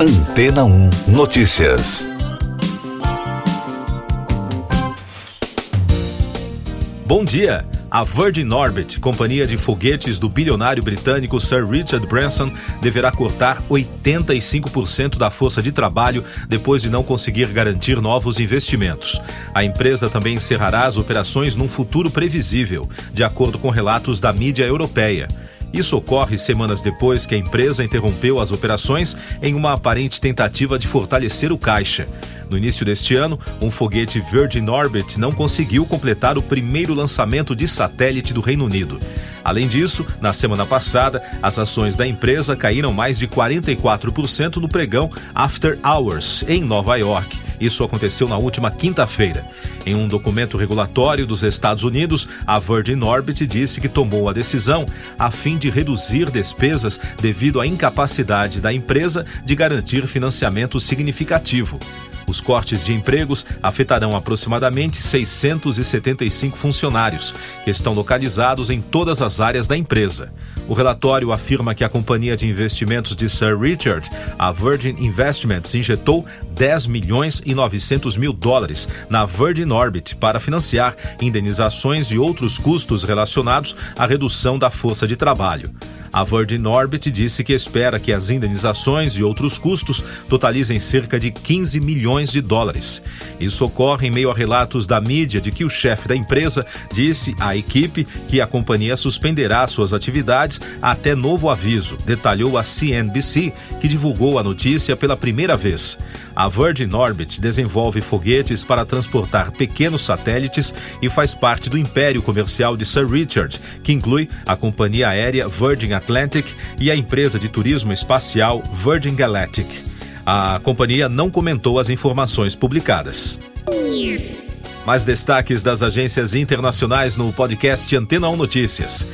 Antena 1 Notícias. Bom dia! A Virgin Orbit, companhia de foguetes do bilionário britânico Sir Richard Branson, deverá cortar 85% da força de trabalho depois de não conseguir garantir novos investimentos. A empresa também encerrará as operações num futuro previsível, de acordo com relatos da mídia europeia. Isso ocorre semanas depois que a empresa interrompeu as operações em uma aparente tentativa de fortalecer o caixa. No início deste ano, um foguete Virgin Orbit não conseguiu completar o primeiro lançamento de satélite do Reino Unido. Além disso, na semana passada, as ações da empresa caíram mais de 44% no pregão After Hours, em Nova York. Isso aconteceu na última quinta-feira. Em um documento regulatório dos Estados Unidos, a Virgin Orbit disse que tomou a decisão a fim de reduzir despesas devido à incapacidade da empresa de garantir financiamento significativo. Os cortes de empregos afetarão aproximadamente 675 funcionários, que estão localizados em todas as áreas da empresa. O relatório afirma que a companhia de investimentos de Sir Richard, a Virgin Investments, injetou 10 milhões e 900 mil dólares na Virgin Orbit para financiar indenizações e outros custos relacionados à redução da força de trabalho. A Virgin Orbit disse que espera que as indenizações e outros custos totalizem cerca de 15 milhões de dólares. Isso ocorre em meio a relatos da mídia de que o chefe da empresa disse à equipe que a companhia suspenderá suas atividades até novo aviso, detalhou a CNBC, que divulgou a notícia pela primeira vez. A Virgin Orbit desenvolve foguetes para transportar pequenos satélites e faz parte do império comercial de Sir Richard, que inclui a companhia aérea Virgin Atlantic e a empresa de turismo espacial Virgin Galactic. A companhia não comentou as informações publicadas. Mais destaques das agências internacionais no podcast Antena 1 Notícias.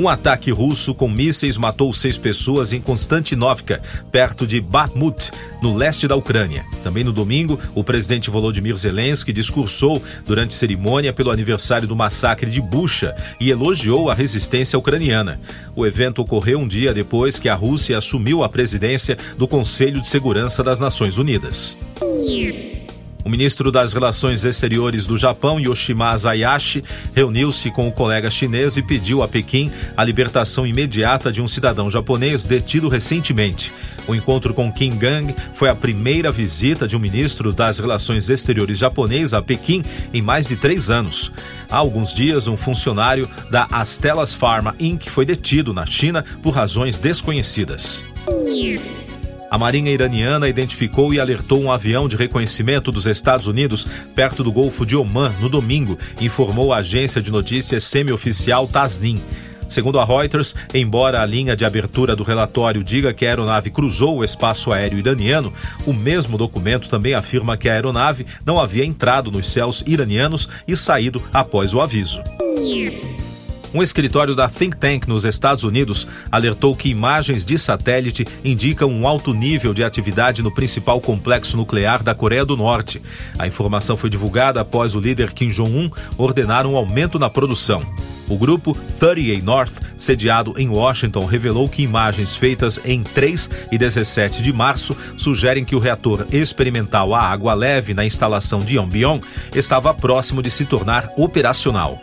Um ataque russo com mísseis matou seis pessoas em Konstantinovka, perto de Bakhmut, no leste da Ucrânia. Também no domingo, o presidente Volodymyr Zelensky discursou durante cerimônia pelo aniversário do massacre de Bucha e elogiou a resistência ucraniana. O evento ocorreu um dia depois que a Rússia assumiu a presidência do Conselho de Segurança das Nações Unidas. O ministro das Relações Exteriores do Japão, Yoshimasa Hayashi, reuniu-se com o colega chinês e pediu a Pequim a libertação imediata de um cidadão japonês detido recentemente. O encontro com Kim Gang foi a primeira visita de um ministro das Relações Exteriores japonês a Pequim em mais de três anos. Há alguns dias, um funcionário da Astellas Pharma Inc. foi detido na China por razões desconhecidas. A Marinha Iraniana identificou e alertou um avião de reconhecimento dos Estados Unidos perto do Golfo de Oman no domingo, informou a agência de notícias semi-oficial Tasnim. Segundo a Reuters, embora a linha de abertura do relatório diga que a aeronave cruzou o espaço aéreo iraniano, o mesmo documento também afirma que a aeronave não havia entrado nos céus iranianos e saído após o aviso. Um escritório da Think Tank nos Estados Unidos alertou que imagens de satélite indicam um alto nível de atividade no principal complexo nuclear da Coreia do Norte. A informação foi divulgada após o líder Kim Jong-un ordenar um aumento na produção. O grupo 30A North, sediado em Washington, revelou que imagens feitas em 3 e 17 de março sugerem que o reator experimental a água leve na instalação de Yongbyon estava próximo de se tornar operacional.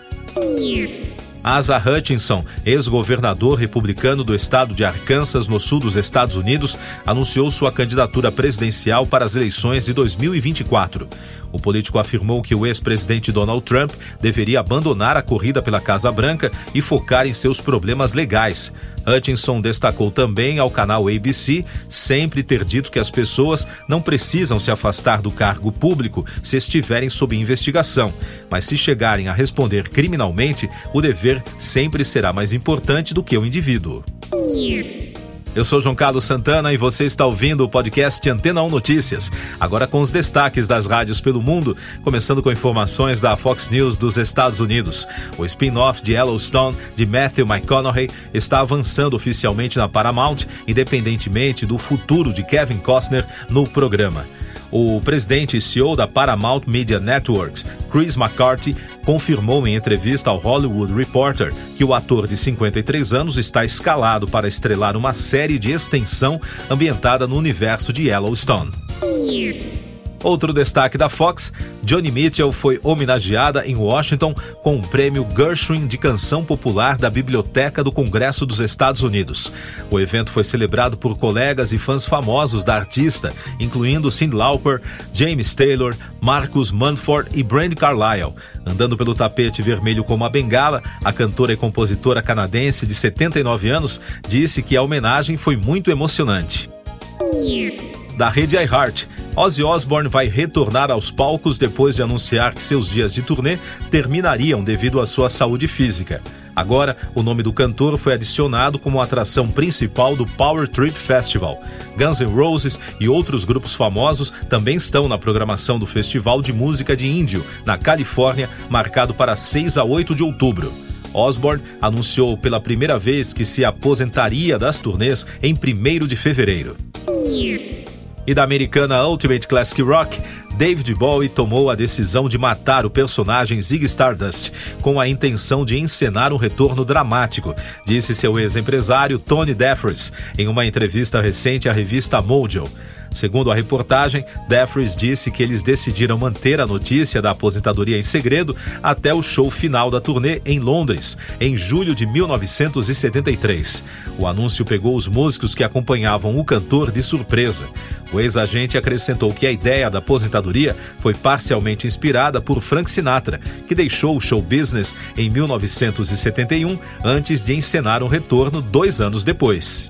Asa Hutchinson, ex-governador republicano do estado de Arkansas, no sul dos Estados Unidos, anunciou sua candidatura presidencial para as eleições de 2024. O político afirmou que o ex-presidente Donald Trump deveria abandonar a corrida pela Casa Branca e focar em seus problemas legais. Hutchinson destacou também ao canal ABC sempre ter dito que as pessoas não precisam se afastar do cargo público se estiverem sob investigação, mas se chegarem a responder criminalmente, o dever sempre será mais importante do que o indivíduo. Eu sou João Carlos Santana e você está ouvindo o podcast Antena 1 Notícias. Agora com os destaques das rádios pelo mundo, começando com informações da Fox News dos Estados Unidos. O spin-off de Yellowstone de Matthew McConaughey está avançando oficialmente na Paramount, independentemente do futuro de Kevin Costner no programa. O presidente e CEO da Paramount Media Networks, Chris McCarthy, confirmou em entrevista ao Hollywood Reporter que o ator de 53 anos está escalado para estrelar uma série de extensão ambientada no universo de Yellowstone. Outro destaque da Fox, Johnny Mitchell foi homenageada em Washington com o prêmio Gershwin de Canção Popular da Biblioteca do Congresso dos Estados Unidos. O evento foi celebrado por colegas e fãs famosos da artista, incluindo Cyndi Lauper, James Taylor, Marcus Manford e Brand Carlile. Andando pelo tapete vermelho como a bengala, a cantora e compositora canadense de 79 anos disse que a homenagem foi muito emocionante. Da rede iHeart, Ozzy Osbourne vai retornar aos palcos depois de anunciar que seus dias de turnê terminariam devido à sua saúde física. Agora, o nome do cantor foi adicionado como atração principal do Power Trip Festival. Guns N' Roses e outros grupos famosos também estão na programação do Festival de Música de Índio, na Califórnia, marcado para 6 a 8 de outubro. Osborne anunciou pela primeira vez que se aposentaria das turnês em 1 de fevereiro e da americana Ultimate Classic Rock, David Bowie tomou a decisão de matar o personagem Zig Stardust com a intenção de encenar um retorno dramático, disse seu ex-empresário Tony Defries em uma entrevista recente à revista Mojo. Segundo a reportagem, Defries disse que eles decidiram manter a notícia da aposentadoria em segredo até o show final da turnê em Londres, em julho de 1973. O anúncio pegou os músicos que acompanhavam o cantor de surpresa. O ex-agente acrescentou que a ideia da aposentadoria foi parcialmente inspirada por Frank Sinatra, que deixou o show business em 1971 antes de encenar um retorno dois anos depois.